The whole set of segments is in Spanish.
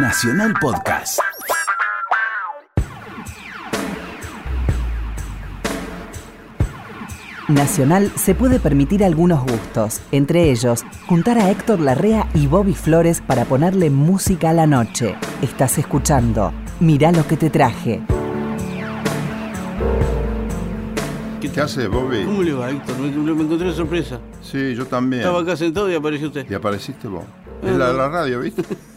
Nacional Podcast. Nacional se puede permitir algunos gustos, entre ellos juntar a Héctor Larrea y Bobby Flores para ponerle música a la noche. Estás escuchando Mirá lo que te traje. ¿Qué haces, Bobby? ¿Cómo le va, Héctor? Me, me encontré de sorpresa. Sí, yo también. Estaba acá sentado y apareció usted. Y apareciste vos. Es la, la radio, ¿viste?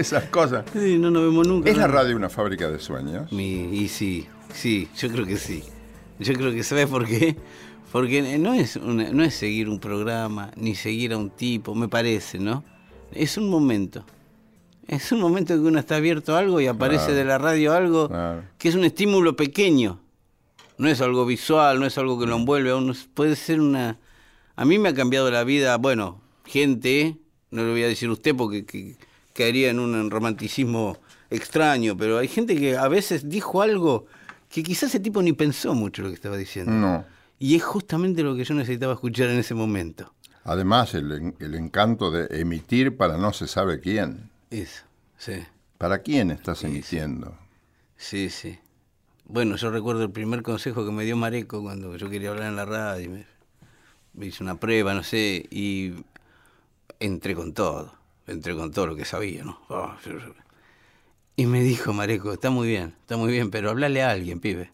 Esas cosas. Sí, no nos vemos nunca. ¿Es la radio una fábrica de sueños? Mi, y sí, sí, yo creo que sí. Yo creo que ¿sabes por qué? Porque no es, una- no es seguir un programa, ni seguir a un tipo, me parece, ¿no? Es un momento. Es un momento que uno está abierto a algo y aparece Claro. de la radio algo Claro. que es un estímulo pequeño. No es algo visual, no es algo que lo envuelve a uno. Puede ser una... A mí me ha cambiado la vida, bueno, gente, no le voy a decir usted porque que- caería en un romanticismo extraño, pero hay gente que a veces dijo algo que quizás ese tipo ni pensó mucho lo que estaba diciendo. No. Y es justamente lo que yo necesitaba escuchar en ese momento. Además, el, el encanto de emitir para no se sabe quién. Eso, sí, ¿Para quién estás emitiendo? sí, sí. Bueno, yo recuerdo el primer consejo que me dio Mareco cuando yo quería hablar en la radio. Me, me hice una prueba, no sé, y entré con todo. Entré con todo lo que sabía, ¿no? Ah, Y me dijo Mareco, está muy bien, está muy bien, pero hablale a alguien, pibe.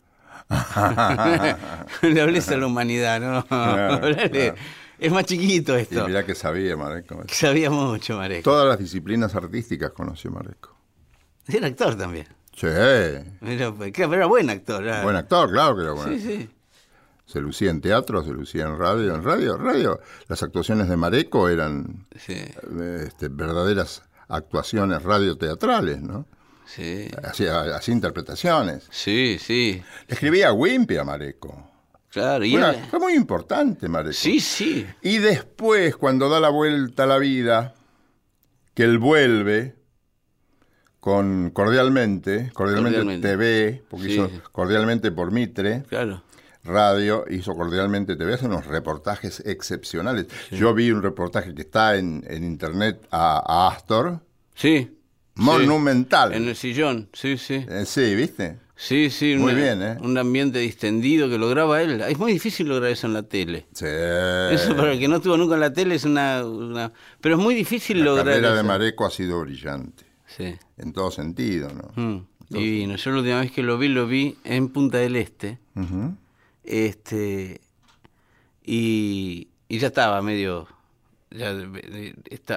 Le hables a la humanidad, ¿no? Claro. Es más chiquito Y esto. mirá que sabía, Mareco. Sabía mucho, Mareco. Todas las disciplinas artísticas conoció Mareco. Era actor también. Sí. Era, era buen actor. era- Buen actor, claro que era bueno. Sí, sí. Se lucía en teatro, se lucía en radio. En radio, radio. Las actuaciones de Mareco eran Sí, este, verdaderas actuaciones radioteatrales, ¿no? sí. Hacía, hacía interpretaciones. Sí, sí. Le escribía Wimpy a Mareco. Claro, y Fue, una- era- fue muy importante, Mareco. Sí, sí. Y después, cuando da la vuelta a la vida, que él vuelve con Cordialmente, Cordialmente, Cordialmente. TV, porque Sí. hizo Cordialmente por Mitre, Claro. Radio, hizo Cordialmente TV, hace unos reportajes excepcionales. Yo vi un reportaje que está en, en internet a, a Astor, Sí. monumental. En el sillón, sí, sí. Eh, sí, ¿viste? Sí, sí. Muy una- bien, ¿eh? Un ambiente distendido que lograba él. Es muy difícil lograr eso en la tele. Sí. Eso para el que no estuvo nunca en la tele es una... una- Pero es muy difícil la lograr carrera de. Mareco ha sido brillante, Sí. en todo sentido, ¿no? Mm, divino. Yo la última vez que lo vi, lo vi en Punta del Este. Ujú. Este y, y ya estaba medio ya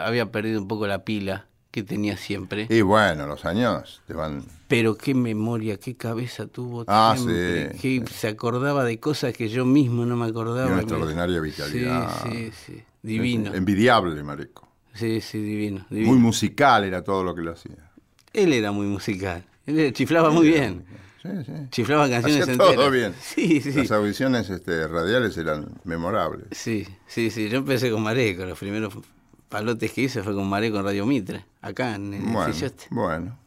había perdido un poco la pila que tenía siempre Y bueno, los años te van... pero qué memoria qué cabeza tuvo Ah, siempre sí, que se acordaba de cosas que yo mismo no me Y acordaba una extraordinaria vitalidad. sí sí sí divino Envidiable, Mareco. sí sí divino, divino. Muy musical era todo lo que lo hacía. él era muy musical él chiflaba muy bien Sí, sí. chiflaba canciones Hacía enteras todo bien. sí sí Las audiciones este, radiales eran memorables. Sí, sí, sí. Yo empecé con Mareco. Los primeros palotes que hice fue con Mareco en Radio Mitre, acá en el Bueno, Sillote. bueno.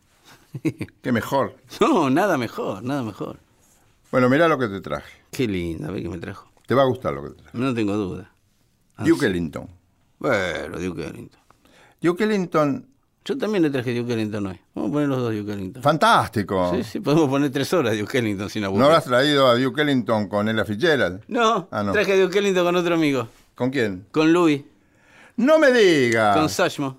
Qué mejor. No, nada mejor, nada mejor. Bueno, mirá lo que te traje. Qué lindo, a ver qué me trajo. Te va a gustar lo que te traje. No tengo duda. Ah, Duke. Ellington. Bueno, Duke Ellington. Duke Ellington, Yo también le traje Duke Ellington hoy. Vamos a poner los dos Duke Ellington. fantástico. Sí, sí, podemos poner tres horas de Duke Ellington sin ¿No aburrir. habrás traído a Duke Ellington con Ella Fitzgerald? No, Ah, no. traje Duke Ellington con otro amigo. ¿Con quién? Con Louis, No me digas. con Sashmo.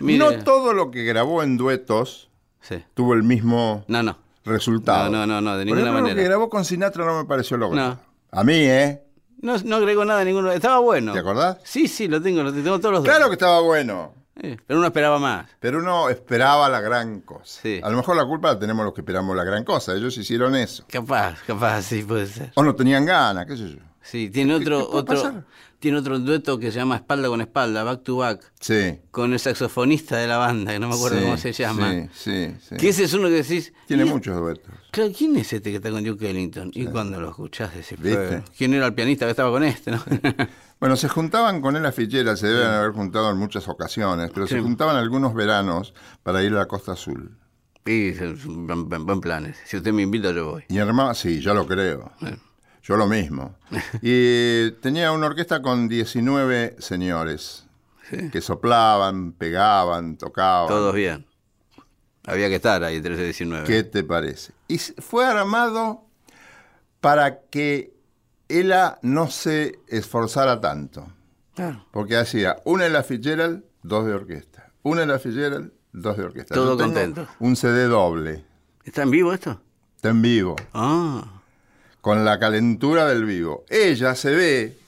Mire. No todo lo que grabó en duetos Sí. tuvo el mismo No, no. resultado. No, no, no, no, de Por ninguna ejemplo, manera. Lo que grabó con Sinatra no me pareció logrado. No. A mí, ¿eh? No, no agregó nada a ninguno. Estaba bueno. ¿Te acordás? Sí, sí, lo tengo, lo tengo todos los dos. Claro que estaba bueno. Eh, pero uno esperaba más. Pero uno esperaba la gran cosa. Sí. A lo mejor la culpa la tenemos los que esperamos la gran cosa. Ellos hicieron eso. Capaz, capaz, sí puede ser. O no tenían ganas, qué sé yo. Sí, tiene otro, qué puede otro, pasar? tiene otro dueto que se llama Espalda con Espalda, Back to Back, Sí. con el saxofonista de la banda, que no me acuerdo Sí, cómo se llama. Sí, sí, sí. Que ese es uno que decís. Tiene "Y- muchos duetos. Claro, ¿quién es este que está con Duke Ellington? Y cuando lo escuchás decís, ¿Viste? "Pero, ¿quién era el pianista que estaba con este? no?" Bueno, se juntaban con Ella Fitzgerald, se deben haber juntado en muchas ocasiones, pero se Sí. juntaban algunos veranos para ir a la Costa Azul. y es un buen, buen- buen plan ese. Si usted me invita, yo voy. Y armaba, sí, yo lo creo. Yo lo mismo. Y tenía una orquesta con 19 señores. Sí. que soplaban, pegaban, tocaban. Todos bien. Había que estar ahí, 13-19. ¿Qué te parece? Y fue armado para que ella no se esforzara tanto. Claro. Porque hacía una en la Fitzgerald, dos de orquesta. Una en la Fitzgerald, dos de orquesta. Todo Yo contento. Un CD doble. ¿Está en vivo esto? Está en vivo. Ah, con la calentura del vivo. Ella se ve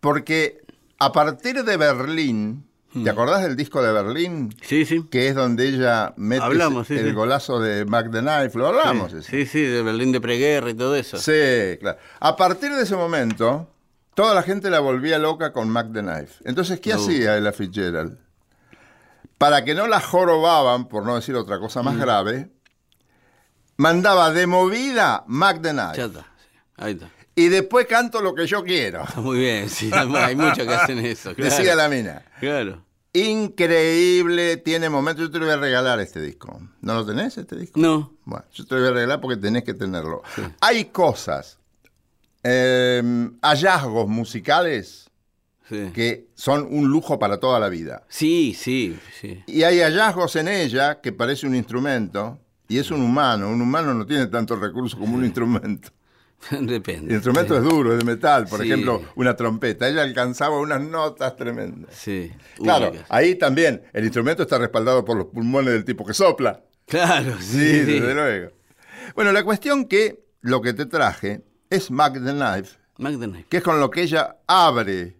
porque a partir de Berlín. ¿Te acordás del disco de Berlín? sí, sí. Que es donde ella mete Hablamos, sí, el sí. golazo de Mac the Knife, lo hablamos. sí, sí, sí, de Berlín de preguerra y todo eso. Sí, claro. A partir de ese momento, toda la gente la volvía loca con Mac the Knife. Entonces, ¿qué No. hacía Ella Fitzgerald? Para que no la jorobaban, por no decir otra cosa Mm. más grave, mandaba de movida Mac the Knife. Ya está. Ahí está. Y después canto lo que yo quiero. Muy bien, sí. Hay muchos que hacen eso. Claro. Decía la mina. Claro. Increíble, tiene momentos. Yo te lo voy a regalar este disco. ¿No lo tenés este disco? No. Bueno, yo te lo voy a regalar porque tenés que tenerlo. Hay cosas, eh, hallazgos musicales Sí. que son un lujo para toda la vida. Sí, sí, sí. Y hay hallazgos en ella que parece un instrumento y es un humano. Un humano no tiene tantos recursos como un instrumento. Depende. El instrumento es duro, es de metal. Por Sí. ejemplo, una trompeta. Ella alcanzaba unas notas tremendas. Sí. Claro, únicas. ahí también el instrumento está respaldado por los pulmones del tipo que sopla. Claro, Sí, desde luego. Bueno, la cuestión que lo que te traje es Mac the Knife, McDonald's. que es con lo que ella abre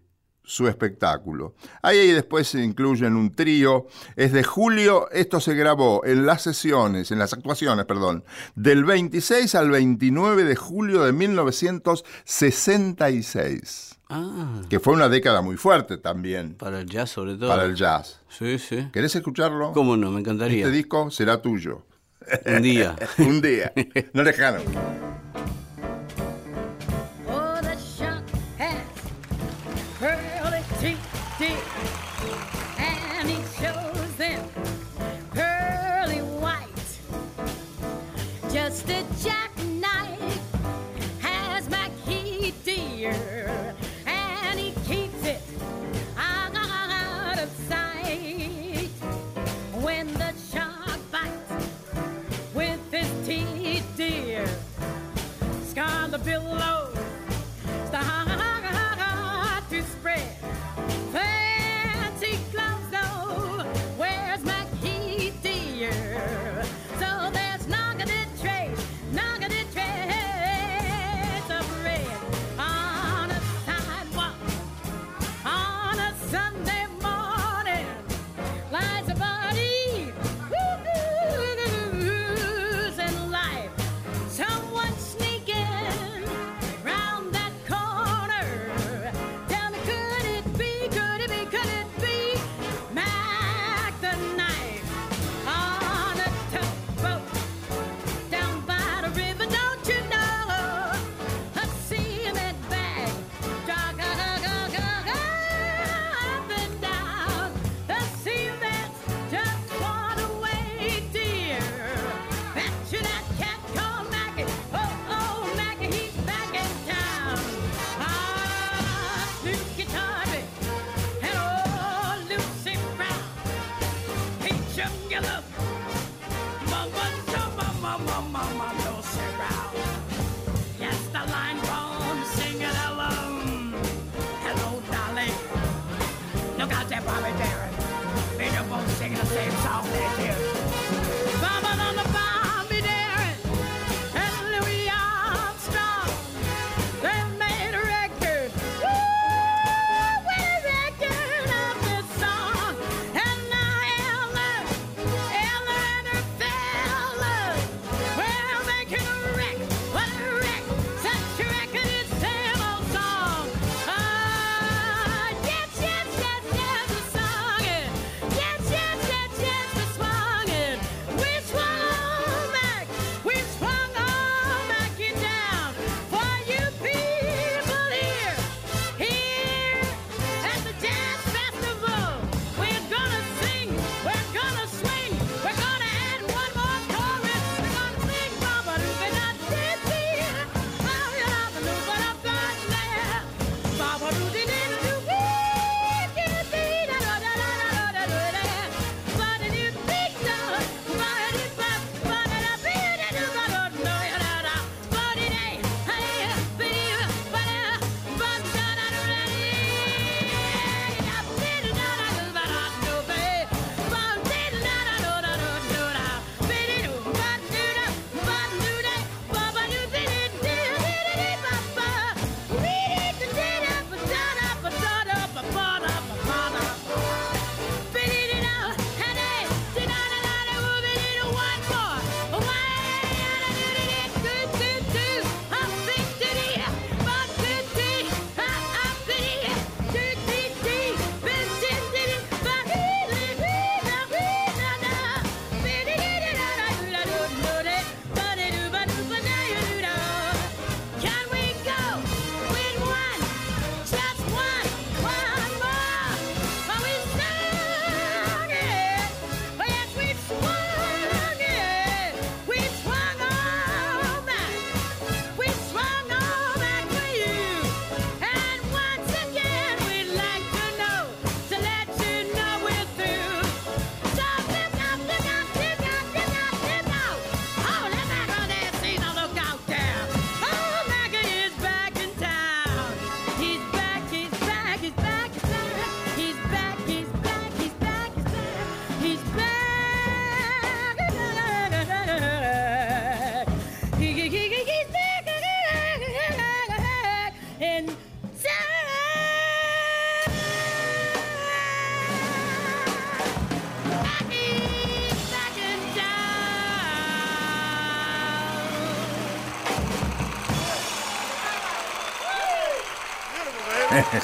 su espectáculo. Ahí después se incluyen un trío. Es de julio, esto se grabó en las sesiones, en las actuaciones, perdón, del 26 al 29 de julio de 1966, Ah, que fue una década muy fuerte también para el jazz sobre todo. para el jazz. Sí, sí. ¿Querés escucharlo? ¿Cómo no? Me encantaría. Este disco será tuyo. Un día. Un día. No lejano.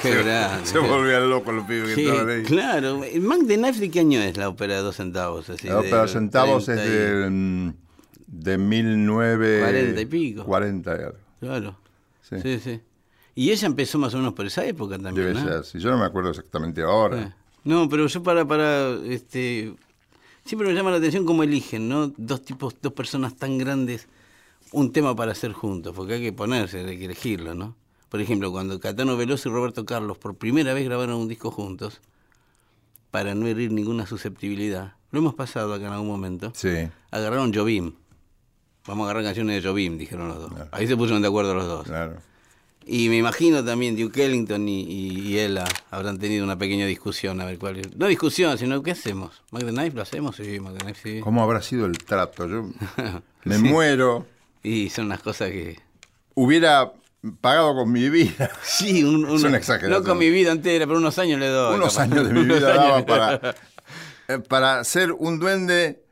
Qué grande. Se volvían locos los pibes que estaban ahí. claro. ¿El Mac de Knife de qué año es la ópera de dos centavos? Así, La ópera del centavos es 30 y- de, mm, de 19... 40 y pico. 40 era. Claro. Sí. Sí. sí, Y ella empezó más o menos por esa época también, Debe ¿no? ser. Si yo no me acuerdo exactamente ahora. No, pero yo para, para, este, siempre me llama la atención cómo eligen, ¿no? Dos tipos, dos personas tan grandes, un tema para hacer juntos, porque hay que ponerse, hay que elegirlo, ¿no? Por ejemplo, cuando Catano Veloso y Roberto Carlos por primera vez grabaron un disco juntos, para no herir ninguna susceptibilidad, lo hemos pasado acá en algún momento, Sí, agarraron Jobim. Vamos a agarrar canciones de Jobim, dijeron los dos. Ahí se pusieron de acuerdo los dos. claro. Y me imagino también Duke Ellington y, y, y ella habrán tenido una pequeña discusión, a ver cuál es. No discusión, sino ¿qué hacemos? ¿Mac the Knife lo hacemos? Sí, Knife sí. ¿Cómo habrá sido el trato? Yo me muero. Y son unas cosas que... Hubiera pagado con mi vida. Sí, un, un- Es una exageración. No con mi vida entera, pero unos años le doy. Unos capaz. años de mi vida daba para, eh, para ser un duende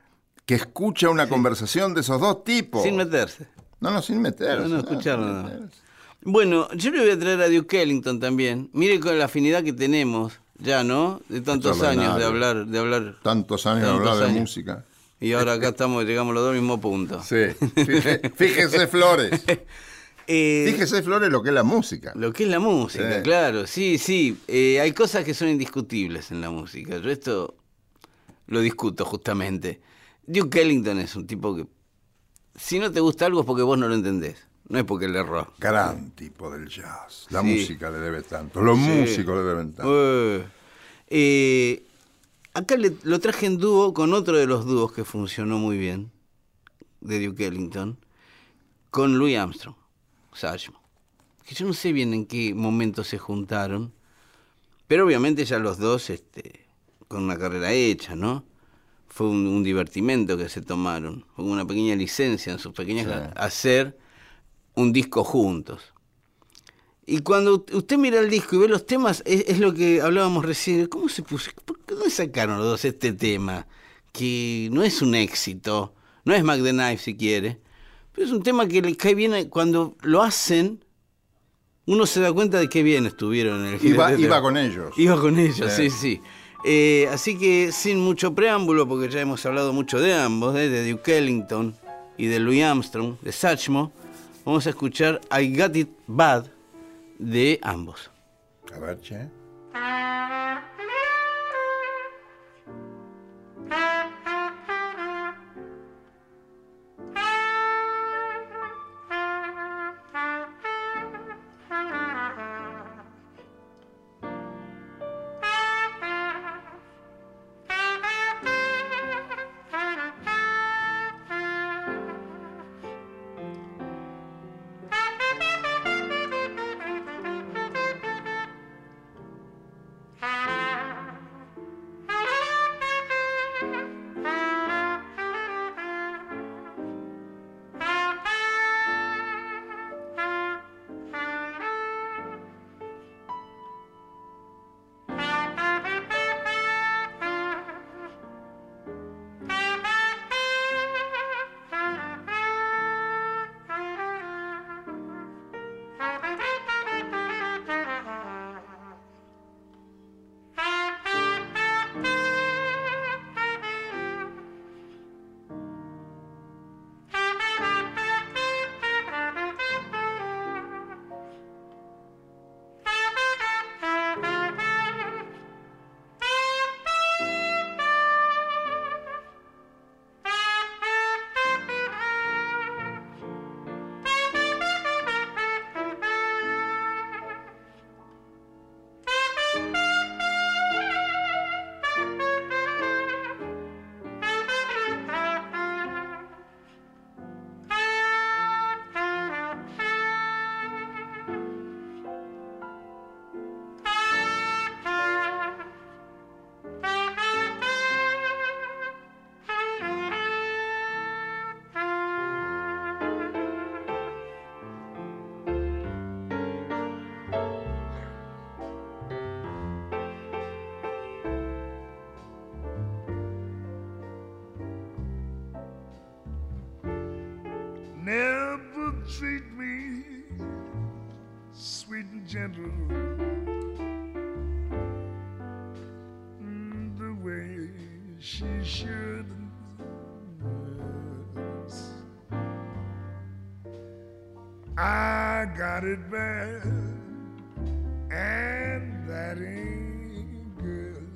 que escucha una conversación de esos dos tipos. Sin meterse. No, no, sin meterse. No, no, escucharlo, no. meterse. Bueno, yo le voy a traer a Duke Ellington también. Mire con la afinidad que tenemos ya, ¿no? De tantos años de hablar, de hablar. Tantos años de hablar de años. música. Y ahora acá estamos, llegamos los dos al mismo punto. Sí. Fíjese, fíjese, Flores. Eh, Fíjese, Flores, lo que es la música. Lo que es la música, Sí. claro, sí, sí. Eh, hay cosas que son indiscutibles en la música. Yo esto lo discuto justamente. Duke Ellington es un tipo que, si no te gusta algo es porque vos no lo entendés. No es porque le erró. Gran tipo del jazz. La Sí. música le debe tanto. Los Sí. músicos le deben tanto. Eh, eh, acá le- lo traje en dúo con otro de los dúos que funcionó muy bien, de Duke Ellington, con Louis Armstrong, Que yo no sé bien en qué momento se juntaron, pero obviamente ya los dos este, con una carrera hecha, ¿no? Fue un, un divertimento que se tomaron, fue una pequeña licencia en sus pequeñas Sí. hacer un disco juntos. Y cuando usted mira el disco y ve los temas, es, es lo que hablábamos recién. ¿Cómo se puso? ¿Por qué dónde sacaron los dos este tema? Que no es un éxito, no es Mac the Knife si quiere, pero es un tema que le cae bien a- cuando lo hacen. Uno se da cuenta de qué bien estuvieron en el Iba, iba con ellos. Iba con ellos, sí, Sí. sí. Eh, así que sin mucho preámbulo, porque ya hemos hablado mucho de ambos, ¿eh? de Duke Ellington y de Louis Armstrong, de Satchmo, vamos a escuchar I Got It Bad de ambos. A ver, che. Should. I got it bad, and that ain't good.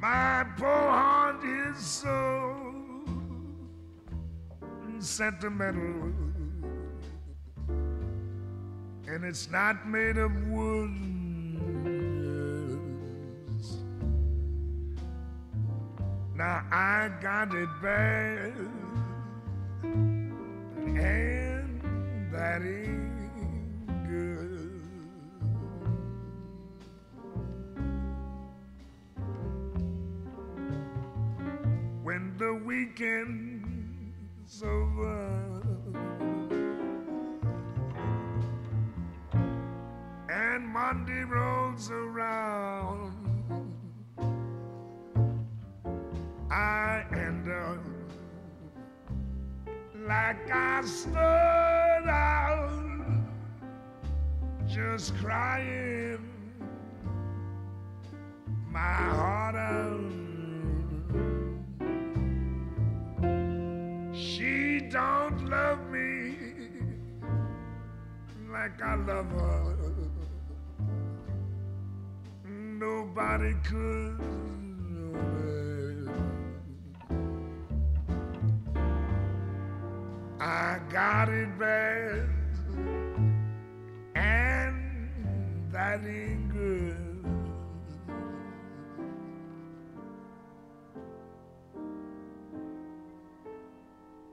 My poor heart is so sentimental, and it's not made of wood. Now I got it bad, and that ain't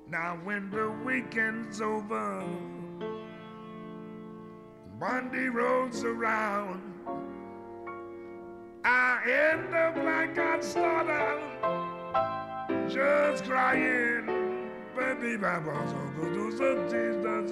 Now, when the weekend's over, Monday rolls around, I end up like I start out, just crying. Baby, so do do some things, does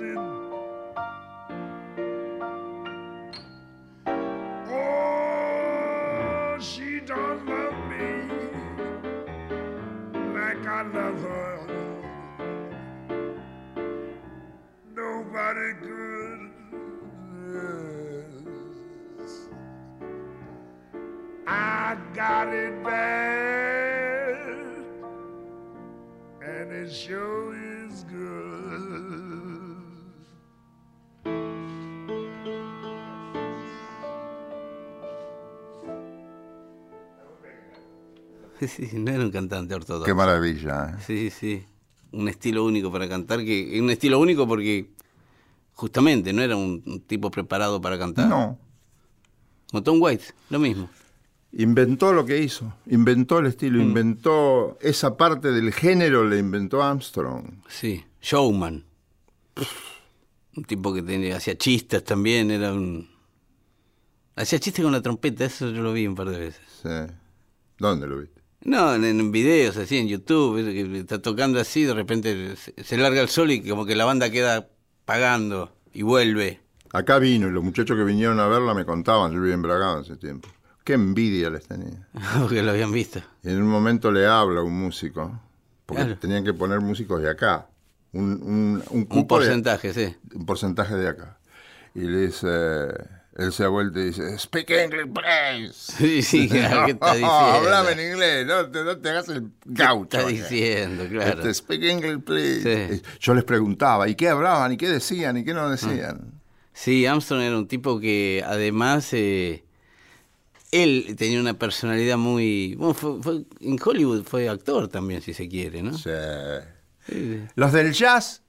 Sí, no era un cantante ortodoxo. Qué maravilla. ¿eh? Sí, sí. Un estilo único para cantar, que un estilo único porque justamente no era un, tipo preparado para cantar. No, Como Tom White, lo mismo. inventó lo que hizo, inventó el Mm. estilo, inventó esa parte del género, le inventó Armstrong. Sí, showman. Un tipo que tenía, hacía chistes también, era un... Hacía chistes con la trompeta, eso yo lo vi un par de veces. Sí. ¿Dónde lo viste? No, en, en videos así, en YouTube, está tocando así, de repente se, larga el sol y como que la banda queda pagando y vuelve. Acá vino y los muchachos que vinieron a verla me contaban, yo vivía en Bragado hace tiempo. Qué envidia les tenía. Porque lo habían visto. Y en un momento le habla un músico, porque Claro. tenían que poner músicos de acá, un, un, un Un de- porcentaje, sí. un porcentaje de acá. Y le dice, él se ha vuelto y dice, speak English, please. Sí, sí, claro, ¿qué está diciendo? Hablame en inglés, no te, no te hagas el gaucho. Está diciendo, claro. Este, speak English, please. Sí. Yo les preguntaba, ¿y qué hablaban? ¿Y qué decían? ¿Y qué no decían? Sí, Armstrong era un tipo que además eh, él tenía una personalidad muy... Bueno, fue- fue- en Hollywood fue actor también, si se quiere, ¿no? Sí. Sí, Los del jazz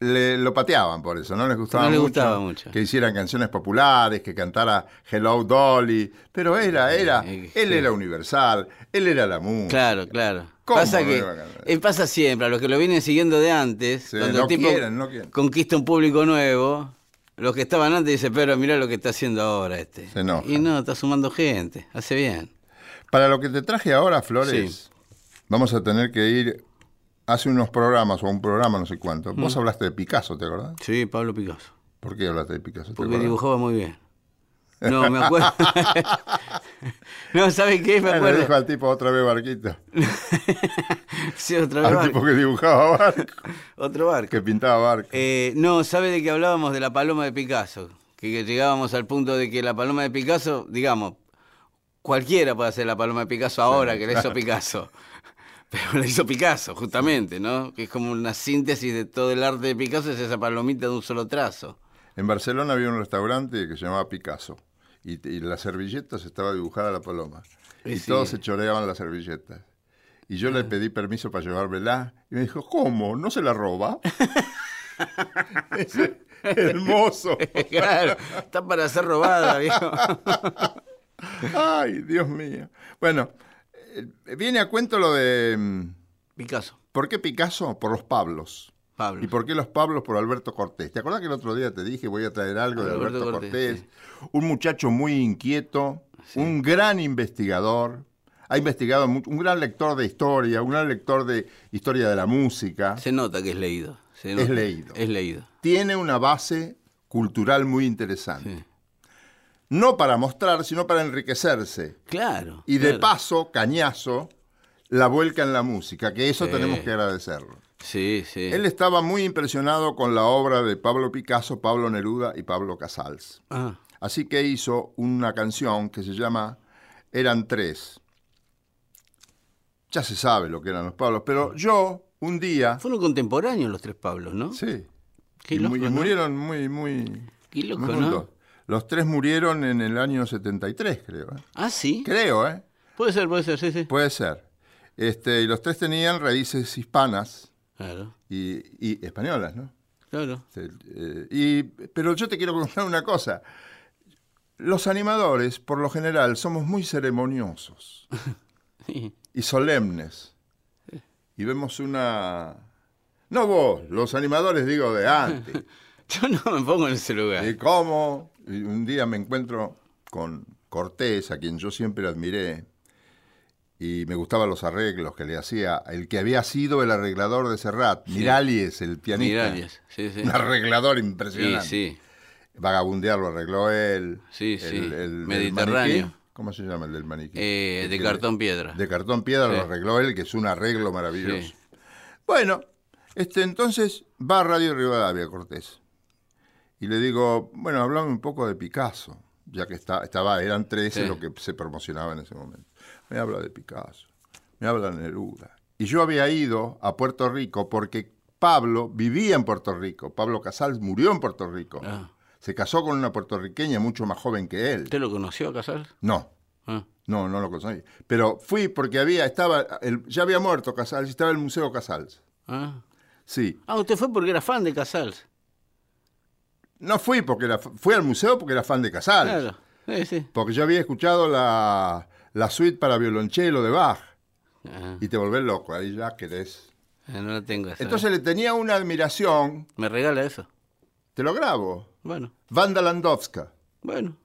le- lo pateaban por eso, no les gustaba, No les gustaba mucho. que hicieran canciones populares, que cantara Hello Dolly, pero era, era, Eh, él sí. era universal, él era la música. Claro, claro. ¿Cómo Pasa que eh, pasa siempre, a los que lo vienen siguiendo de antes, Sí, cuando no el tipo quieren, no quieren. conquista un público nuevo, los que estaban antes dicen, pero mirá lo que está haciendo ahora este. Se. Y no, está sumando gente, hace bien. Para lo que te traje ahora, Flores, Sí. vamos a tener que ir hace unos programas o un programa, no sé cuánto. Mm. Vos hablaste de Picasso, ¿te acordás? Sí, Pablo Picasso. ¿Por qué hablaste de Picasso? ¿Te Porque acordás? dibujaba muy bien. No, me acuerdo. no, ¿sabes qué? Me Eh, Le acuerdo. dijo al tipo otra vez barquito. sí, otra vez Al barco. tipo que dibujaba barco, Otro barco. que pintaba barco. Eh, no, ¿sabe de qué hablábamos? De la paloma de Picasso. que, que llegábamos al punto de que la paloma de Picasso, digamos, cualquiera puede hacer la paloma de Picasso ahora que la hizo Picasso. Pero la hizo Picasso, justamente, ¿no? Que es como una síntesis de todo el arte de Picasso, es esa palomita de un solo trazo. En Barcelona había un restaurante que se llamaba Picasso y, y las servilletas estaba dibujada la paloma. Y sí. todos se choreaban las servilletas. Y yo le pedí permiso para llevármela y me dijo, ¿cómo? ¿No se la roba? Hermoso. claro, está para ser robada, viejo. Ay, Dios mío. Bueno, viene a cuento lo de... mm, Picasso, ¿Por qué Picasso? Por los Pablos. Pablo. ¿Y por qué los Pablos? Por Alberto Cortés. ¿Te acordás que el otro día te dije voy a traer algo de Alberto Cortés? Un muchacho muy inquieto, un gran investigador, ha investigado mucho, un gran lector de historia, un gran lector de historia de la música. Se nota que es leído. se Es leído. Es leído. Tiene una base cultural muy interesante. Sí. No para mostrar, sino para enriquecerse. Claro. Y de claro. paso, cañazo, la vuelca en la música, que eso Sí. tenemos que agradecerlo. Sí, sí. Él estaba muy impresionado con la obra de Pablo Picasso, Pablo Neruda y Pablo Casals. Ah, Así que hizo una canción que se llama Eran tres. Ya se sabe lo que eran los Pablos, pero yo un día... fueron contemporáneos los tres Pablos, ¿no? Sí. Qué y, mu- loco, y ¿no? murieron muy, muy... Qué loco, muy ¿no? Los tres murieron en el año 73, creo. ¿eh? Ah, sí. Creo, ¿eh? Puede ser, puede ser, sí, sí. Puede ser. Este, y los tres tenían raíces hispanas Claro, y, y españolas, ¿no? claro. Este, eh, y, pero yo te quiero contar una cosa. Los animadores, por lo general, somos muy ceremoniosos Sí. y solemnes. Y vemos una... No vos, los animadores digo de antes. Yo no me pongo en ese lugar. Y cómo, un día me encuentro con Cortés, a quien yo siempre admiré, y me gustaban los arreglos que le hacía el que había sido el arreglador de Serrat, Miralles, el pianista. Miralles, sí, sí. Un arreglador Sí, impresionante. sí. Vagabundear lo arregló él. Sí, sí. El, Mediterráneo. maniquí. ¿Cómo se llama el del maniquí? Eh, de cartón piedra. De cartón piedra Sí. lo arregló él, que es un arreglo maravilloso. Sí. Bueno, este, entonces va a Radio Rivadavia Cortés. Y le digo, bueno, hablame un poco de Picasso, ya que está, estaba, eran 13 Sí. lo que se promocionaba en ese momento. Me habla de Picasso, me habla de Neruda. Y yo había ido a Puerto Rico porque Pablo vivía en Puerto Rico. Pablo Casals murió en Puerto Rico. Ah. Se casó con una puertorriqueña mucho más joven que él. ¿Usted lo conoció a Casals? No, Ah, no, no lo conocí. Pero fui porque había, estaba, el- ya había muerto Casals y estaba el Museo Casals. ah. Sí. Ah, usted fue porque era fan de Casals. No fui porque era, fui al museo porque era fan de Casals. Claro. Sí, sí. Porque yo había escuchado la, la suite para violonchelo de Bach. Ah, Y te volvés loco, ahí ya querés. no la tengo esa. Entonces le tenía una admiración, ¿Me regala eso? te lo grabo. Bueno, Wanda Landowska. bueno.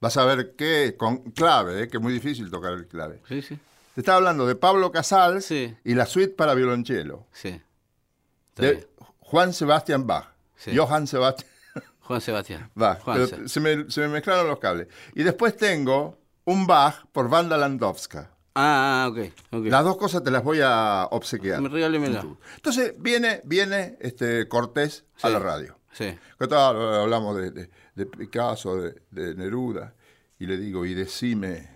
Vas a ver qué, con clave, eh, que es muy difícil tocar el clave. Sí, sí. Te estaba hablando de Pablo Casals Sí. y la suite para violonchelo. Sí. Está De bien. Juan Sebastián Bach. Sí. Johann Sebastián Juan Sebastián. Pero se, me, se me mezclaron los cables. Y después tengo un Bach por Wanda Landowska. Ah, ok. ok. Las dos cosas te las voy a obsequiar. Me regálemela. Entonces viene, viene este Cortés a la radio. Sí. ¿Qué tal? Hablamos de, de- de Picasso, de, de Neruda. Y le digo, y decime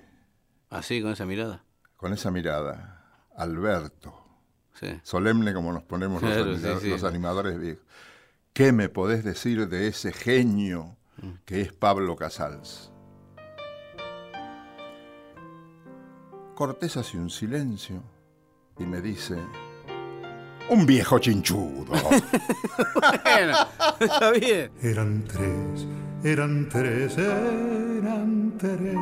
Así, con esa mirada. con esa mirada, Alberto, Sí. solemne como nos ponemos los, Claro, los animadores viejos, ¿qué me podés decir de ese genio que es Pablo Casals? Cortés hace un silencio y me dice, un viejo chinchudo. Bueno, está bien. Eran tres, eran tres, eran tres.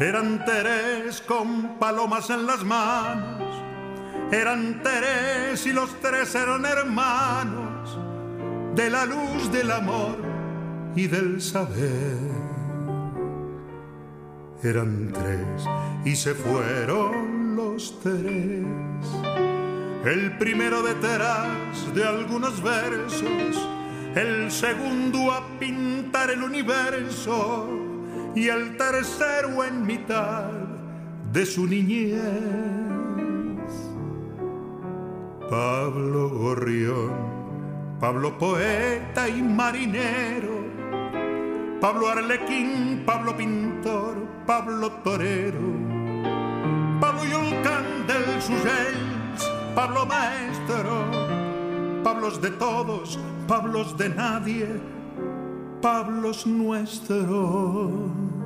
Eran tres con palomas en las manos. Eran tres y los tres eran hermanos de la luz del amor y del saber. Eran tres y se fueron los tres. El primero detrás de algunos versos, el segundo a pintar el universo y el tercero en mitad de su niñez. Pablo Gorrión, Pablo poeta y marinero, Pablo Arlequín, Pablo Pintor, Pablo Torero, Pablo Yolcán del Susells, Pablo Maestro, Pablos de todos, Pablos de nadie, Pablos nuestros.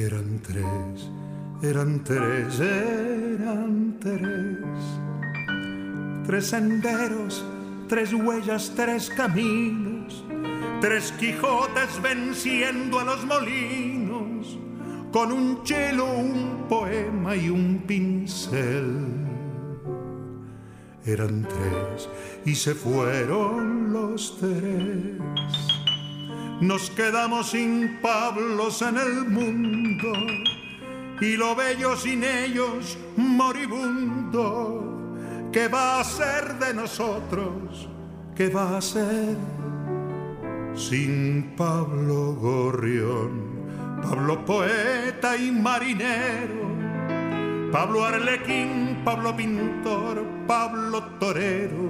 Eran tres, eran tres, eran tres. Tres senderos, tres huellas, tres caminos. Tres Quijotes venciendo a los molinos. Con un chelo, un poema y un pincel. Eran tres y se fueron los tres. Nos quedamos sin Pablos en el mundo y lo bello sin ellos moribundo. ¿Qué va a ser de nosotros? ¿Qué va a ser sin Pablo Gorrión? Pablo poeta y marinero, Pablo Arlequín, Pablo pintor, Pablo torero,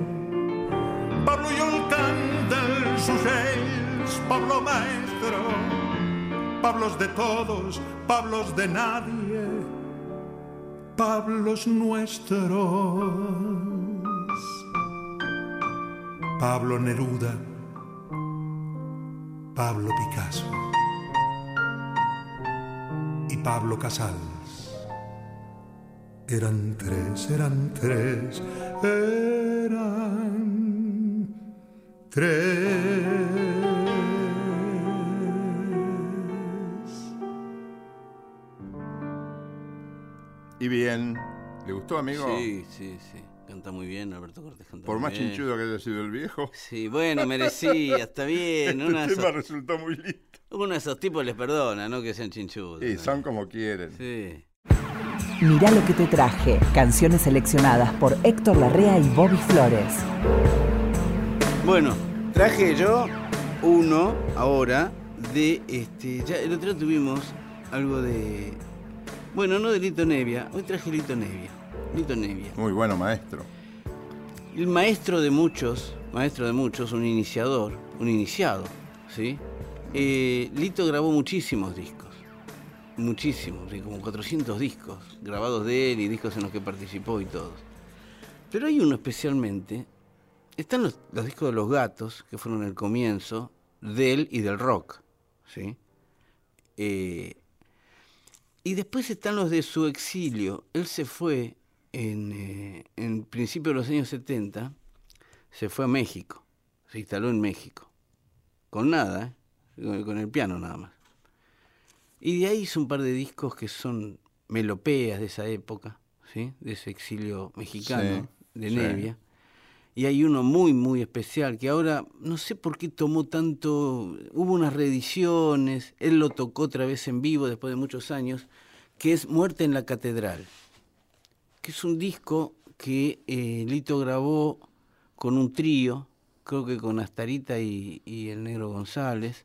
Pablo Yolcán del Sussex, Pablo maestro, Pablos de todos, Pablos de nadie, Pablos nuestros. Pablo Neruda, Pablo Picasso y Pablo Casals. Eran tres, eran tres, eran tres. Y bien, ¿le gustó, amigo? Sí, sí, sí. Canta muy bien, Alberto Cortés canta Por muy más bien. chinchudo que haya sido el viejo, Sí, bueno, merecía, está bien. Uno de, este tema esos, resultó muy lindo. uno de esos tipos les perdona, ¿no? Que sean chinchudos. Y ¿no? son como quieren. Sí. Mirá lo que te traje. Canciones seleccionadas por Héctor Larrea y Bobby Flores. Bueno, traje yo uno ahora de este. Ya el otro día tuvimos algo de. Bueno, no de Lito Nevia. Hoy traje Lito Nevia. Lito Nevia. Muy bueno, maestro. El maestro de muchos, maestro de muchos, un iniciador, un iniciado, ¿sí? Eh, Lito grabó muchísimos discos, muchísimos, como 400 discos grabados de él y discos en los que participó y todos. Pero hay uno especialmente, están los, los discos de los gatos, que fueron el comienzo de él y del rock, ¿sí? Eh, y después están los de su exilio. Él se fue en, eh, en principio de los años 70, se fue a México, se instaló en México. Con nada, ¿eh? con, con el piano nada más. Y de ahí hizo un par de discos que son melopeas de esa época, ¿sí? de ese exilio mexicano, Sí, de sí. Nevia. Y hay uno muy, muy especial que ahora no sé por qué tomó tanto. Hubo unas reediciones, él lo tocó otra vez en vivo después de muchos años, que es Muerte en la Catedral, que es un disco que eh, Lito grabó con un trío, creo que con Astarita y, y el Negro González,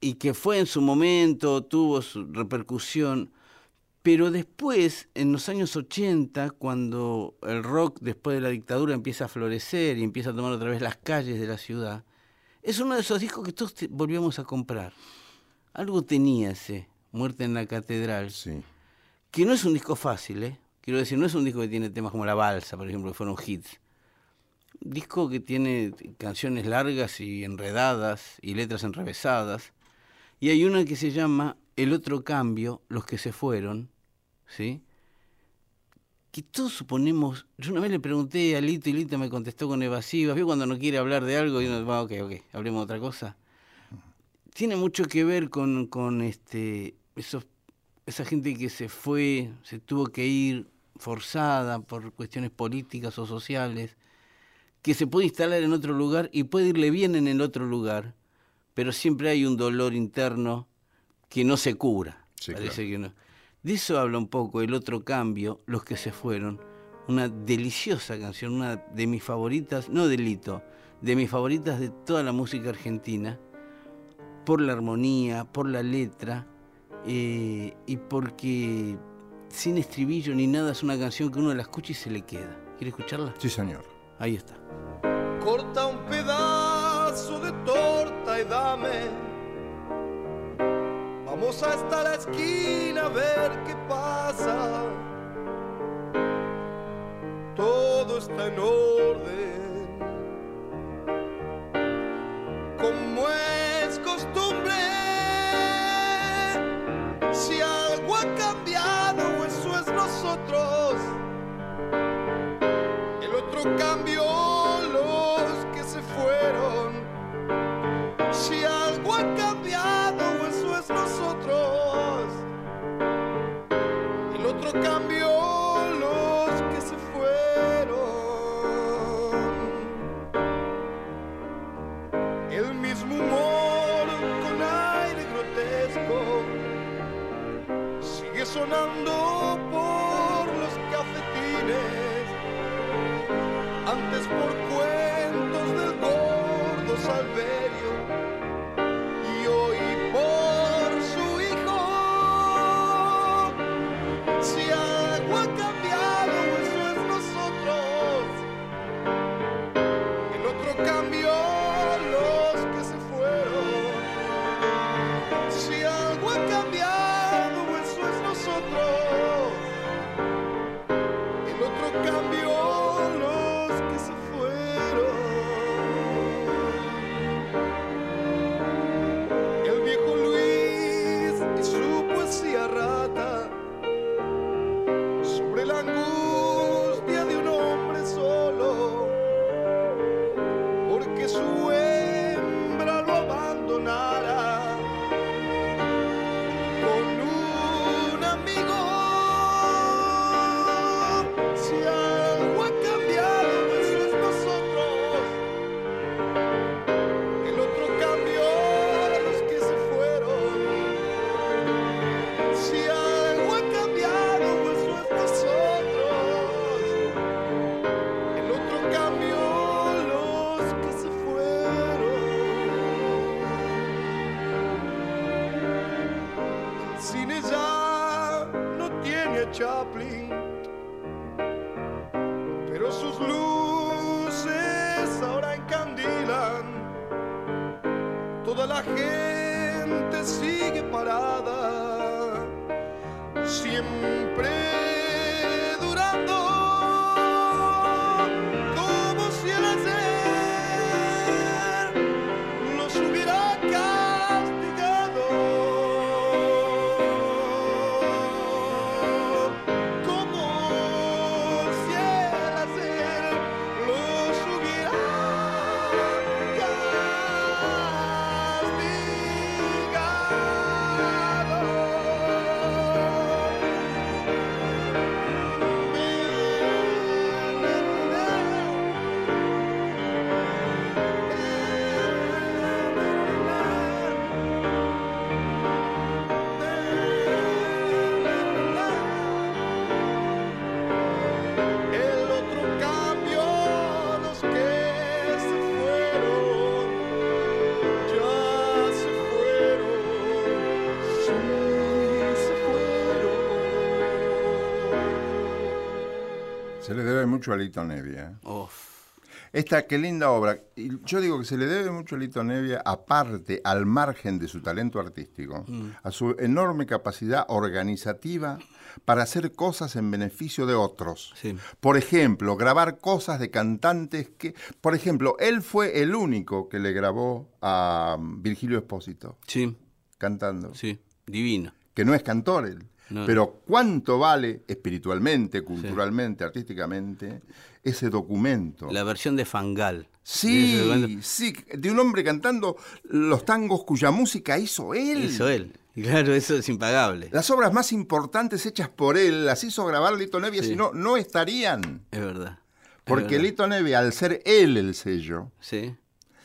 y que fue en su momento, tuvo su repercusión, pero después, en los años 80, cuando el rock después de la dictadura empieza a florecer y empieza a tomar otra vez las calles de la ciudad, es uno de esos discos que todos volvíamos a comprar. Algo tenía ese, Muerte en la Catedral, Sí. que no es un disco fácil, ¿eh? Quiero decir, no es un disco que tiene temas como La Balsa, por ejemplo, que fueron hits. Un disco que tiene canciones largas y enredadas y letras enrevesadas. Y hay una que se llama El otro cambio, Los que se fueron, ¿sí? Que todos suponemos. Yo una vez le pregunté a Lito y Lito me contestó con evasivas. ¿Vio cuando no quiere hablar de algo y uno va, ok, ok, hablemos de otra cosa? Tiene mucho que ver con, con este, esos, esa gente que se fue, se tuvo que ir forzada por cuestiones políticas o sociales, que se puede instalar en otro lugar y puede irle bien en el otro lugar, pero siempre hay un dolor interno que no se cura. Sí, Parece que no. De eso habla un poco el otro cambio, Los que se fueron. Una deliciosa canción, una de mis favoritas, no delito, de mis favoritas de toda la música argentina, por la armonía, por la letra, eh, y porque sin estribillo ni nada es una canción que uno la escucha y se le queda. ¿Quiere escucharla? Sí, señor. Ahí está. Corta un pedazo de torta y dame. Vamos hasta la esquina a ver qué pasa. Todo está en orden. Se le debe mucho a Lito Nevia. ¿eh? Uf. Esta, qué linda obra. Y yo digo que se le debe mucho a Lito Nevia, aparte, al margen de su talento artístico, a su enorme capacidad organizativa para hacer cosas en beneficio de otros. Sí. Por ejemplo, grabar cosas de cantantes que... Por ejemplo, él fue el único que le grabó a um, Virgilio Espósito Sí, cantando. sí, divino. Que no es cantor él. No. Pero cuánto vale espiritualmente, culturalmente, artísticamente, ese documento. La versión de Fangal. Sí, documento. sí, de un hombre cantando los tangos cuya música hizo él. Hizo él. Claro, eso es impagable. Las obras más importantes hechas por él las hizo grabar Lito Nevia, Sí. si no, no estarían. Es verdad. Porque. Lito Nevia, al ser él el sello, Sí,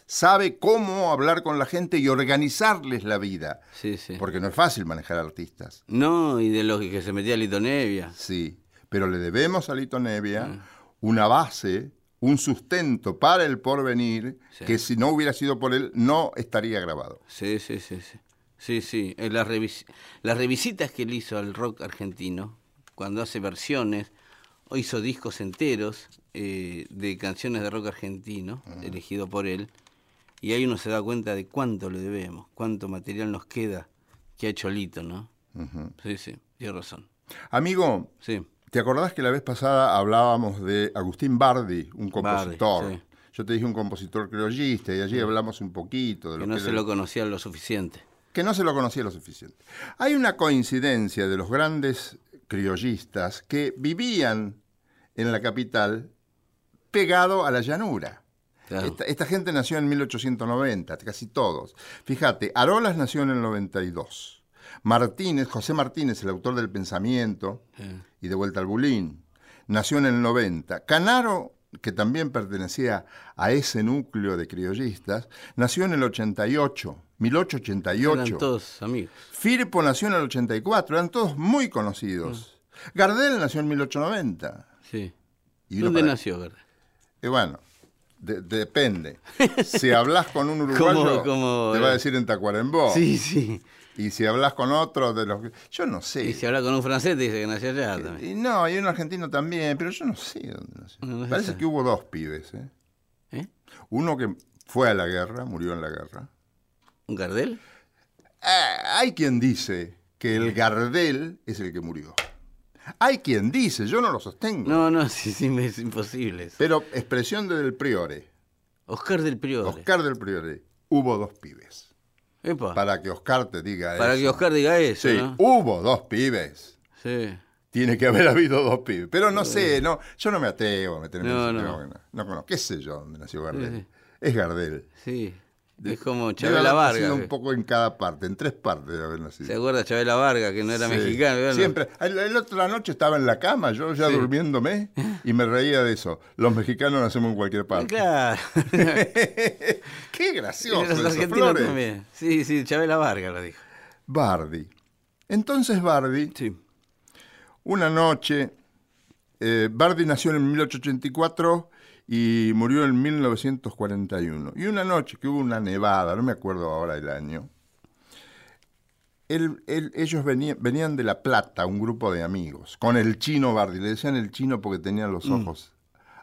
sabe cómo hablar con la gente y organizarles la vida. Sí, sí. Porque no es fácil manejar artistas. No, y de los que se metía Lito Nevia. Sí, pero le debemos a Lito Nevia Mm. una base, un sustento para el porvenir, Sí. que si no hubiera sido por él, no estaría grabado. Sí, sí, sí, sí. Sí, sí. Eh, Las, revis- las revisitas que él hizo al rock argentino, cuando hace versiones, o hizo discos enteros eh, de canciones de rock argentino, elegido por él, y ahí uno se da cuenta de cuánto le debemos, cuánto material nos queda que ha hecho Lito, ¿no? Sí, sí, tiene razón. Amigo, Sí, ¿te acordás que la vez pasada hablábamos de Agustín Bardi, un compositor? Bardi, sí. Yo te dije un compositor criollista y allí hablamos un poquito de lo que no que se era- lo conocía lo suficiente. que no se lo conocía lo suficiente. Hay una coincidencia de los grandes criollistas que vivían en la capital pegado a la llanura. Claro. Esta, esta gente nació en 1890, casi todos. Fíjate, Arolas nació en el 92. Martínez, José Martínez, el autor del Pensamiento y de Vuelta al Bulín, nació en el 90. Canaro, que también pertenecía a ese núcleo de criollistas, nació en el 88, 1888. Eran todos amigos. Firpo nació en el 84, eran todos muy conocidos. Gardel nació en 1890. Sí. Y ¿Dónde nació, Gardel? Y bueno, de- depende. Si hablas con un uruguayo, ¿Cómo- cómo, te va a eh? decir en Tacuarembó. Sí, sí. Y si hablas con otro de los... que- Yo no sé. Y si habla con un francés te dice que nació allá también. Y no, y un argentino también, pero yo no sé dónde nació. No, no Parece sé. que hubo dos pibes. ¿eh? ¿Eh? Uno que fue a la guerra, murió en la guerra. ¿Un Gardel? Ah, hay quien dice que el Gardel es el que murió. Hay quien dice, yo no lo sostengo. No, no, sí, sí, es imposible. eso. Pero expresión del Priore, Oscar del Priore. Oscar del Priore, hubo dos pibes. Epa, para, Para que Oscar te diga eso. que Oscar diga eso, Sí, ¿no? hubo dos pibes. Sí. Tiene que haber habido dos pibes. Pero no sé, no, yo no me atrevo a meterme No, en no. No, no conozco. ¿Qué sé yo dónde nació Gardel? Sí. Es Gardel. Sí. Es como Chabela Vargas. nacido un poco en cada parte, en tres partes de haber nacido. ¿Se acuerda Chabela Vargas, que no era Sí. mexicano? Bueno, Siempre. El, el otra noche estaba en la cama, yo ya Sí. durmiéndome, y me reía de eso. Los mexicanos nacemos en cualquier parte. Claro. Qué Y gracioso los eso, argentinos Flores. también. Sí, sí, Chabela Vargas lo dijo. Bardi. Entonces Bardi, Sí. una noche, eh, Bardi nació en 1884 y murió en 1941. Y una noche que hubo una nevada, no me acuerdo ahora el año, él- él- ellos venían, venían de La Plata, un grupo de amigos, con el chino Bardi. Le decían el chino porque tenía los ojos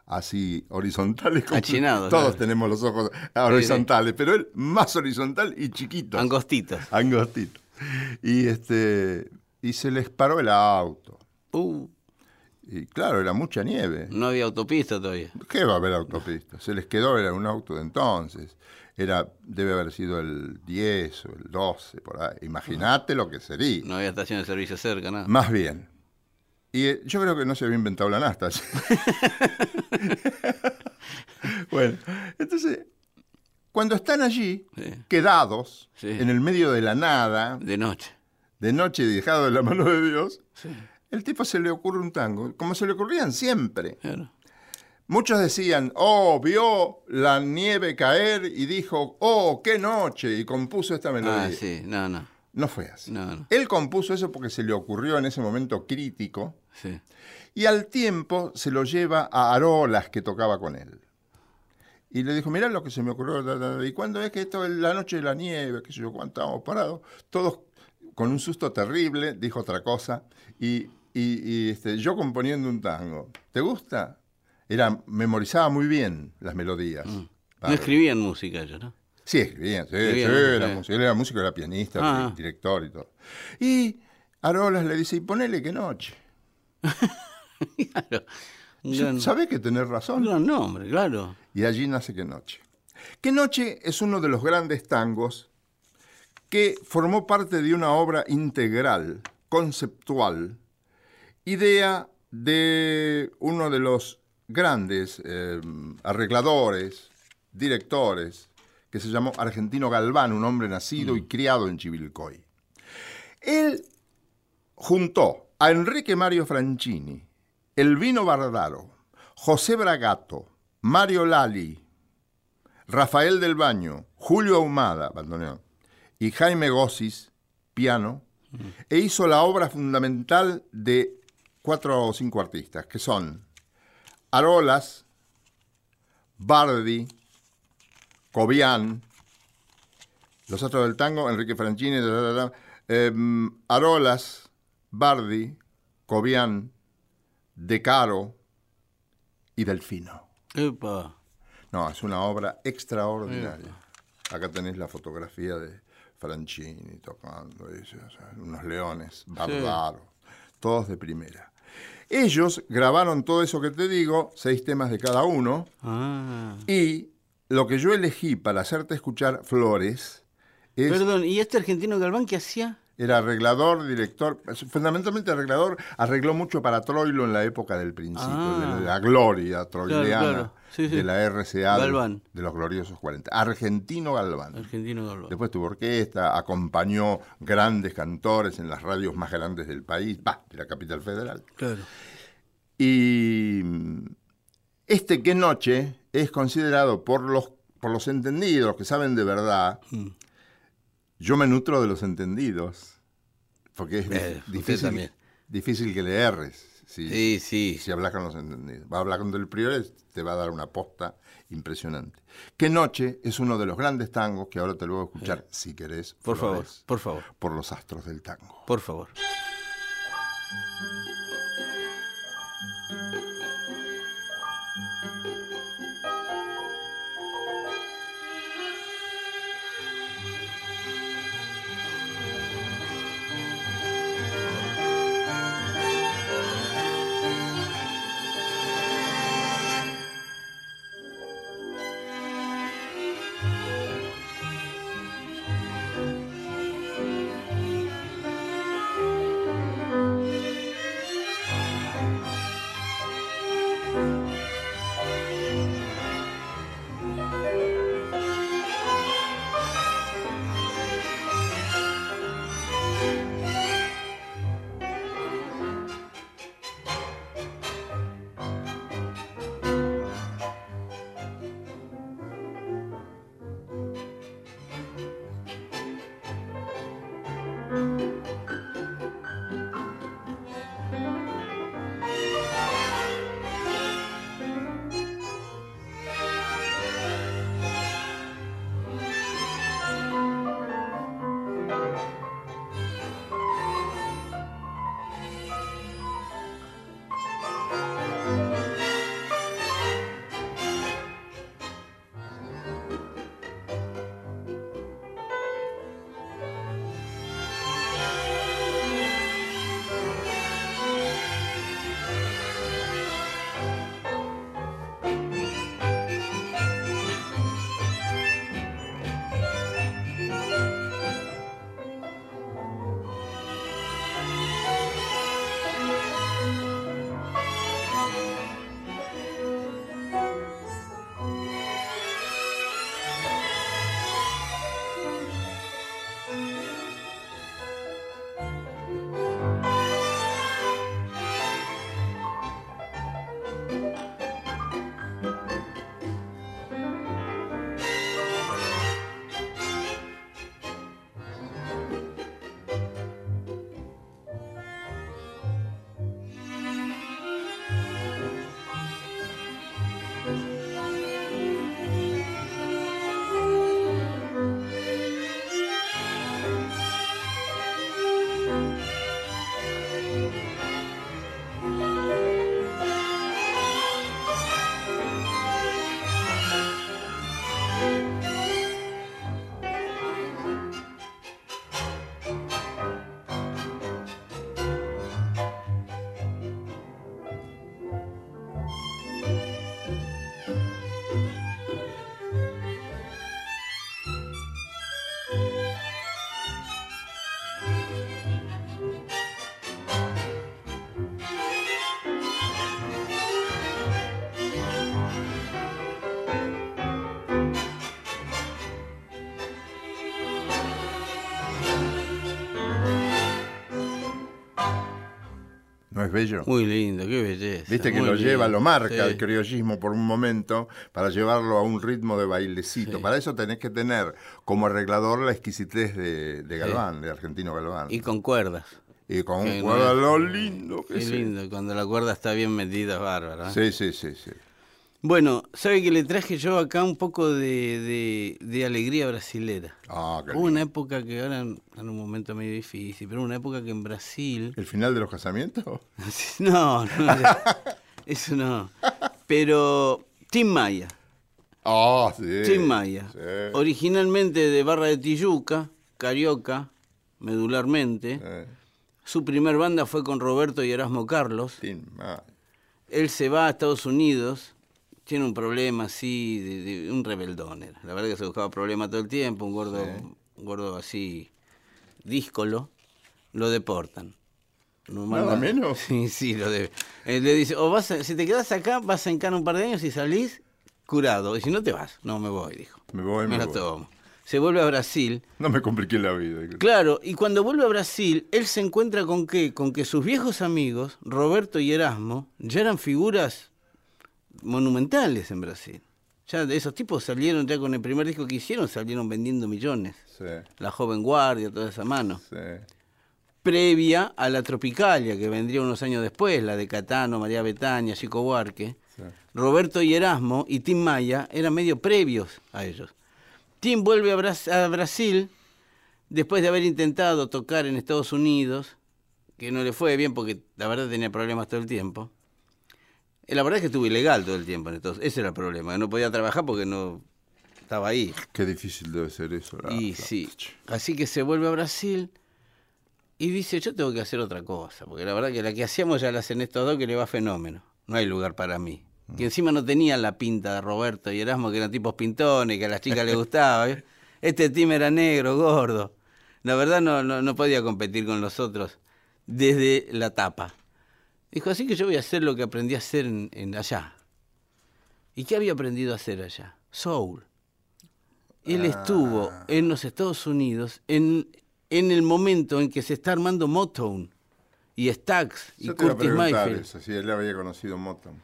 así horizontales. como- Achinados, Todos claro. tenemos los ojos horizontales, pero él más horizontal y chiquito. Angostitos. Angostito. Y este y se les paró el auto. Uh, Y claro, era mucha nieve. no había autopista todavía. ¿Qué va a haber autopista? Se les quedó, era un auto de entonces. Era, debe haber sido el 10 o el 12, por ahí. Imagínate lo que sería. No había estación de servicio cerca, nada. Más bien. Y eh, yo creo que no se había inventado la nasta. bueno, entonces, cuando están allí, Sí. quedados, Sí. en el medio de la nada, De noche. de noche y dejado de la mano de Dios, el tipo se le ocurre un tango, como se le ocurrían siempre. Claro. Muchos decían, oh, vio la nieve caer y dijo, oh, qué noche, y compuso esta melodía. Ah, sí, no, no. No fue así. No, no. Él compuso eso porque se le ocurrió en ese momento crítico Sí. y al tiempo se lo lleva a Arolas que tocaba con él. Y le dijo, mirá lo que se me ocurrió. da, da, da". Y cuando es que esto es la noche de la nieve, qué sé yo, cuánto estábamos parados, todos con un susto terrible, dijo otra cosa. Y, y- y, este, yo componiendo un tango. ¿Te gusta? Era, memorizaba muy bien las melodías. No Padre. escribían música ellos, ¿no? Sí, escribían, sí, Escribían, sí, ¿no? era Sí. músico, él era músico, era pianista, Ah. di- director y todo. Y Arolas le dice, y ponele que noche. Claro. Gran, ¿Sabés que tenés razón? gran nombre, claro. Y allí nace Que Noche. Que Noche es uno de los grandes tangos que formó parte de una obra integral, conceptual, idea de uno de los grandes eh, arregladores, directores, que se llamó Argentino Galván, un hombre nacido y criado en Chivilcoy. Él juntó a Enrique Mario Franchini, Elvino Bardaro, José Bragato, Mario Lali, Rafael del Baño, Julio Ahumada, bandoneón, y Jaime Gossis, piano, e hizo la obra fundamental de cuatro o cinco artistas, que son Arolas, Bardi, Cobian, los astros del tango, Enrique Franchini, em, Arolas, Bardi, Cobian, De Caro y Delfino. Epa. No, es una obra extraordinaria. Acá tenés la fotografía de Franchini tocando, eso, o sea, unos leones, bárbaros, todos de primera. Ellos grabaron todo eso que te digo, seis temas de cada uno, Ah. y lo que yo elegí para hacerte escuchar Flores es, Perdón, ¿y este argentino Galván qué hacía? Era arreglador, director, fundamentalmente arreglador, arregló mucho para Troilo en la época del principio, Ah. de la gloria troileana, claro. Sí, sí. de la RCA, de- Galván. de los gloriosos 40. Argentino Galván. Argentino Galván. Después tuvo orquesta, acompañó grandes cantores en las radios más grandes del país, va, de la capital federal. Claro. Y este Qué Noche es considerado por los, por los entendidos, los que saben de verdad. Mm. Yo me nutro de los entendidos, porque es Eh, difícil, también. difícil que le erres. Si, Sí, sí. si hablas con los entendidos. Va a hablar con Del Priore, te va a dar una posta impresionante. Qué Noche es uno de los grandes tangos que ahora te lo voy a escuchar, si querés. Por favor, por favor, Por los astros del tango. por favor. Bello? Muy lindo, qué belleza. Viste que lo lleva, lo marca Sí. el criollismo por un momento para llevarlo a un ritmo de bailecito. Sí. Para eso tenés que tener como arreglador la exquisitez de, de Galván, de Argentino Galván. Y con cuerdas. Y con un es- lo lindo que Qué lindo, cuando la cuerda está bien metida, es bárbaro. ¿eh? Sí, sí, sí, sí. Bueno, ¿sabe que le traje yo acá un poco de, de- de alegría brasilera? Ah, qué Hubo una época que ahora en un momento medio difícil, pero una época que en Brasil... ¿El final de los casamientos? No, no, eso no. Pero Tim Maya, Ah, sí. Tim Maya, sí. originalmente de Barra de Tijuca, Carioca, medularmente. Eh, Su primer banda fue con Roberto y Erasmo Carlos. Tim Maya. Él se va a Estados Unidos, tiene un problema así, de, de- un rebeldón era. La verdad que se buscaba problemas todo el tiempo, un gordo, un gordo así, díscolo, lo deportan. Nada menos. Sí, sí, lo debe. Él le dice, o vas a- si te quedas acá, vas a encarar un par de años y salís curado. Y si no te vas, no me voy, dijo. Me voy, me la voy. tomo. Se vuelve a Brasil. No me compliqué la vida. Claro, y cuando vuelve a Brasil, él se encuentra con qué? Con que sus viejos amigos, Roberto y Erasmo, ya eran figuras monumentales en Brasil. Ya de esos tipos salieron ya con el primer disco que hicieron, salieron vendiendo millones. Sí, La joven guardia, toda esa mano. sí. Previa a la Tropicalia, que vendría unos años después, la de Catano, María Betania, Chico Buarque. Sí. Roberto y Erasmo y Tim Maya eran medio previos a ellos. Tim vuelve a, Bras- a Brasil después de haber intentado tocar en Estados Unidos, que no le fue bien porque la verdad tenía problemas todo el tiempo. Eh, La verdad es que estuvo ilegal todo el tiempo en Estados Ese era el problema, no podía trabajar porque no estaba ahí. Qué difícil debe ser eso. la- Y la- sí, así que se vuelve a Brasil y dice, yo tengo que hacer otra cosa, porque la verdad que la que hacíamos ya la hacen estos dos que le va fenómeno, no hay lugar para mí. Mm. Que encima no tenía la pinta de Roberto y Erasmo, que eran tipos pintones, que a las chicas les gustaba. ¿eh? Este team era negro, gordo. La verdad no, no, no podía competir con los otros desde la tapa. Dijo, así que yo voy a hacer lo que aprendí a hacer en, en allá. ¿Y qué había aprendido a hacer allá? Soul. Él estuvo Ah. en los Estados Unidos en, en el momento en que se está armando Motown y Stax y Yo te Curtis Mayfield. eso, si él había conocido Motown.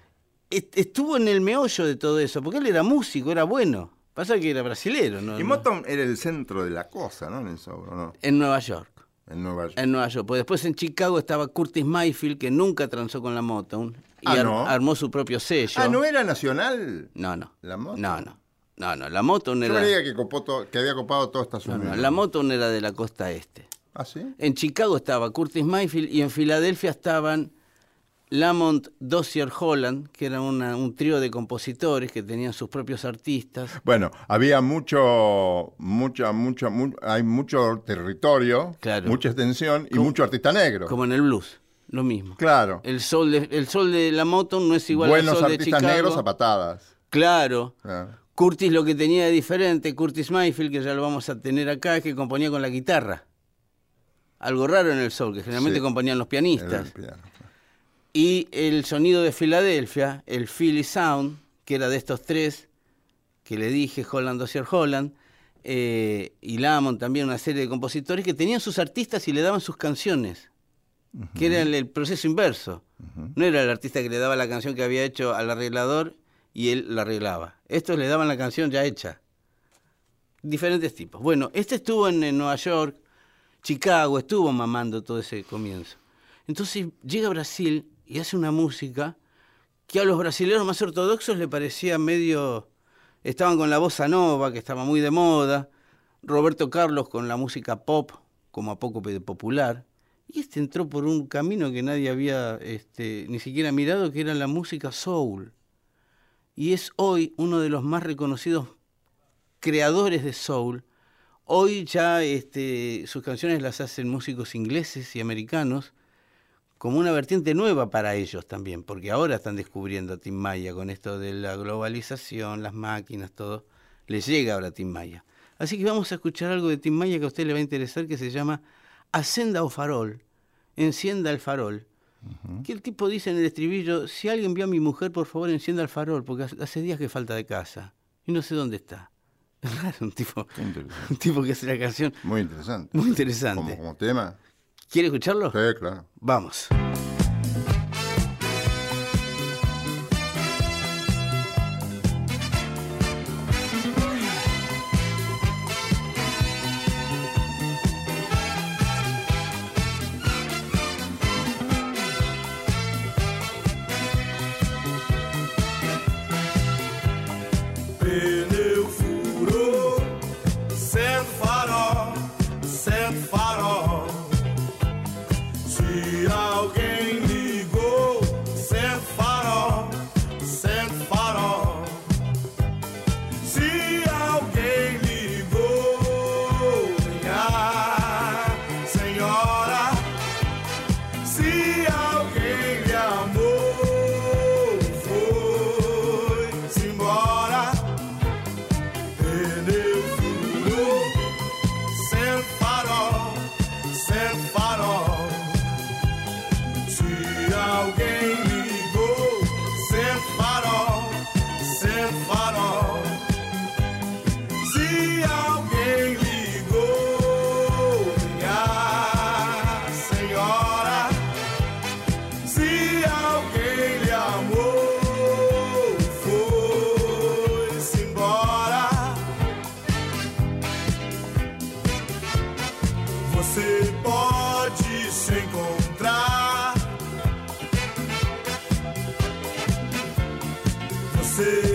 Est- Estuvo en el meollo de todo eso, porque él era músico, era bueno. Pasa que era brasilero, ¿no? Y Motown era el centro de la cosa, ¿no? En el soul, ¿o ¿no? En Nueva York. En Nueva York. En Nueva York. Pues después en Chicago estaba Curtis Mayfield, que nunca transó con la Motown. Y Ah, ar- ¿no? armó su propio sello. Ah, ¿no era nacional? No, no. ¿La Motown? No, no. No, no. La Motown Yo era. creía que, copó que había copado todo Estados no, Unidos. no, la Motown era de la costa este. ¿Ah, sí? En Chicago estaba Curtis Mayfield y en Filadelfia estaban Lamont Dozier Holland, que era una- un trío de compositores que tenían sus propios artistas. Bueno, había mucho, mucha, mucha, mu- hay mucho territorio, Claro. mucha extensión y Como- mucho artista negro. Como en el blues, lo mismo. Claro. El sol de, el sol de la Motown no es igual Buenos al sol de artistas Chicago. negros a patadas. Claro. Claro. Curtis lo que tenía de diferente, Curtis Mayfield, que ya lo vamos a tener acá, es que componía con la guitarra. Algo raro en el soul, que generalmente Sí. componían los pianistas. el piano. Y el sonido de Filadelfia, el Philly Sound, que era de estos tres, que le dije, Holland, Dozier Holland, eh, y Lamont también, una serie de compositores que tenían sus artistas y le daban sus canciones, que era el, el proceso inverso. No era el artista que le daba la canción que había hecho al arreglador y él la arreglaba. Estos le daban la canción ya hecha. Diferentes tipos. Bueno, este estuvo en, en Nueva York, Chicago, estuvo mamando todo ese comienzo. Entonces llega a Brasil y hace una música que a los brasileños más ortodoxos le parecía medio... Estaban con la bossa nova, que estaba muy de moda, Roberto Carlos con la música pop, como a poco popular, y este entró por un camino que nadie había este, ni siquiera mirado, que era la música soul. Y es hoy uno de los más reconocidos creadores de soul. Hoy ya este, sus canciones las hacen músicos ingleses y americanos como una vertiente nueva para ellos también, porque ahora están descubriendo a Tim Maya con esto de la globalización, las máquinas, todo. Les llega ahora a Tim Maya. Así que vamos a escuchar algo de Tim Maya que a usted le va a interesar, que se llama Ascenda o farol, encienda el farol. Que el tipo dice en el estribillo, si alguien vio a mi mujer, por favor encienda el farol, porque hace- días que falta de casa y no sé dónde está. Un tipo, un tipo que hace la canción Muy interesante. muy interesante. Como, como tema. ¿Quiere escucharlo? Sí, claro. Vamos. você pode se encontrar. Você